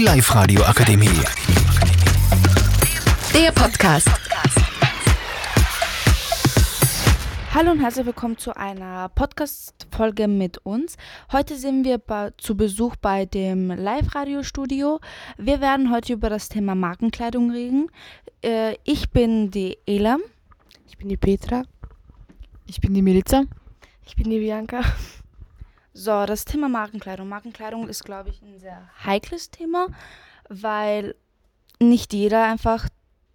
Die Live-Radio Akademie. Der Podcast. Hallo und herzlich willkommen zu einer Podcast-Folge mit uns. Heute sind wir bei, zu Besuch bei dem Live-Radio-Studio. Wir werden heute über das Thema Markenkleidung reden. Äh, ich bin die Ela. Ich bin die Petra. Ich bin die Milica. Ich bin die Bianca. So, das Thema Markenkleidung. Markenkleidung ist, glaube ich, ein sehr heikles Thema, weil nicht jeder einfach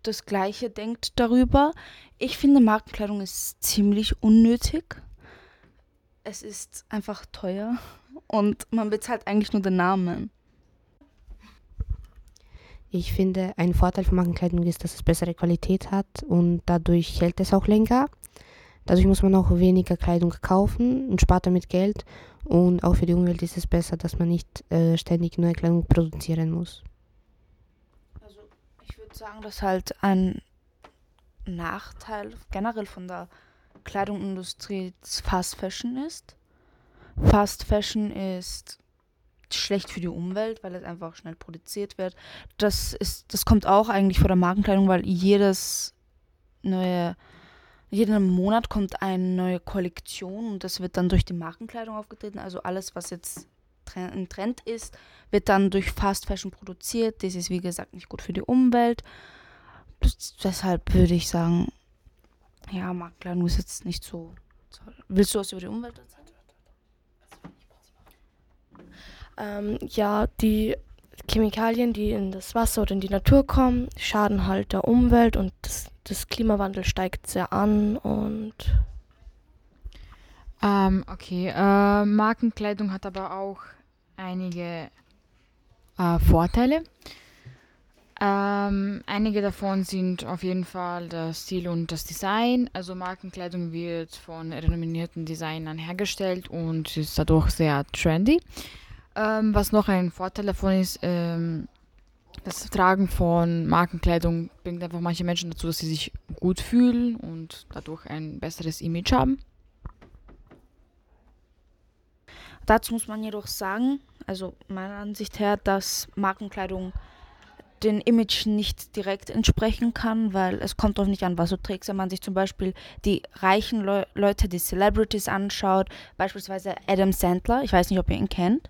das Gleiche denkt darüber. Ich finde, Markenkleidung ist ziemlich unnötig. Es ist einfach teuer und man bezahlt eigentlich nur den Namen. Ich finde, ein Vorteil von Markenkleidung ist, dass es bessere Qualität hat und dadurch hält es auch länger. Dadurch muss man auch weniger Kleidung kaufen und spart damit Geld. Und auch für die Umwelt ist es besser, dass man nicht äh, ständig neue Kleidung produzieren muss. Also ich würde sagen, dass halt ein Nachteil generell von der Kleidungsindustrie Fast Fashion ist. Fast Fashion ist schlecht für die Umwelt, weil es einfach schnell produziert wird. Das ist, das kommt auch eigentlich vor der Markenkleidung, weil jedes neue, jeden Monat kommt eine neue Kollektion und das wird dann durch die Markenkleidung aufgetreten. Also alles, was jetzt ein Trend ist, wird dann durch Fast Fashion produziert. Das ist wie gesagt nicht gut für die Umwelt. Deshalb würde ich sagen, ja, Markenkleidung ist jetzt nicht so toll. Willst du was über die Umwelt erzählen? Ähm, ja, die Chemikalien, die in das Wasser oder in die Natur kommen, schaden halt der Umwelt und das, das Klimawandel steigt sehr an und Ähm, okay, äh, Markenkleidung hat aber auch einige äh, Vorteile. Ähm, einige davon sind auf jeden Fall der Stil und das Design. Also Markenkleidung wird von renommierten Designern hergestellt und ist dadurch sehr trendy. Ähm, was noch ein Vorteil davon ist, ähm, das Tragen von Markenkleidung bringt einfach manche Menschen dazu, dass sie sich gut fühlen und dadurch ein besseres Image haben. Dazu muss man jedoch sagen, also meiner Ansicht her, dass Markenkleidung den Image nicht direkt entsprechen kann, weil es kommt doch nicht an, was du trägst. Wenn man sich zum Beispiel die reichen Leu Leute, die Celebrities anschaut, beispielsweise Adam Sandler, ich weiß nicht, ob ihr ihn kennt,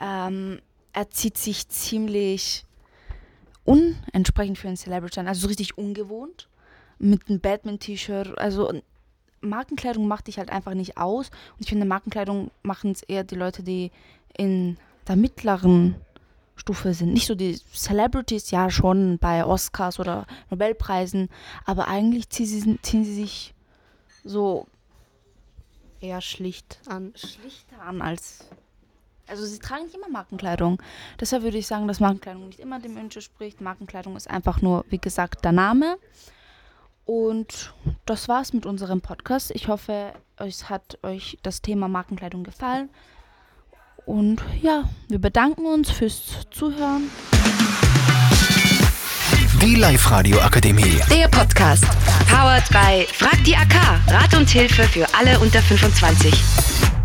ähm, er zieht sich ziemlich unentsprechend für einen Celebrity an, also so richtig ungewohnt, mit einem Batman-T-Shirt, also Markenkleidung macht dich halt einfach nicht aus. Und ich finde, Markenkleidung machen es eher die Leute, die in der mittleren Stufe sind. Nicht so die Celebrities, ja schon bei Oscars oder Nobelpreisen, aber eigentlich ziehen sie, ziehen sie sich so Eher schlicht an. schlichter an als. Also sie tragen nicht immer Markenkleidung. Deshalb würde ich sagen, dass Markenkleidung nicht immer dem Image entspricht. Markenkleidung ist einfach nur, wie gesagt, der Name. Und das war's mit unserem Podcast. Ich hoffe, es hat euch das Thema Markenkleidung gefallen. Und ja, wir bedanken uns fürs Zuhören. Die Live-Radio Akademie. Der Podcast. Powered by Frag die AK. Rat und Hilfe für alle unter 25.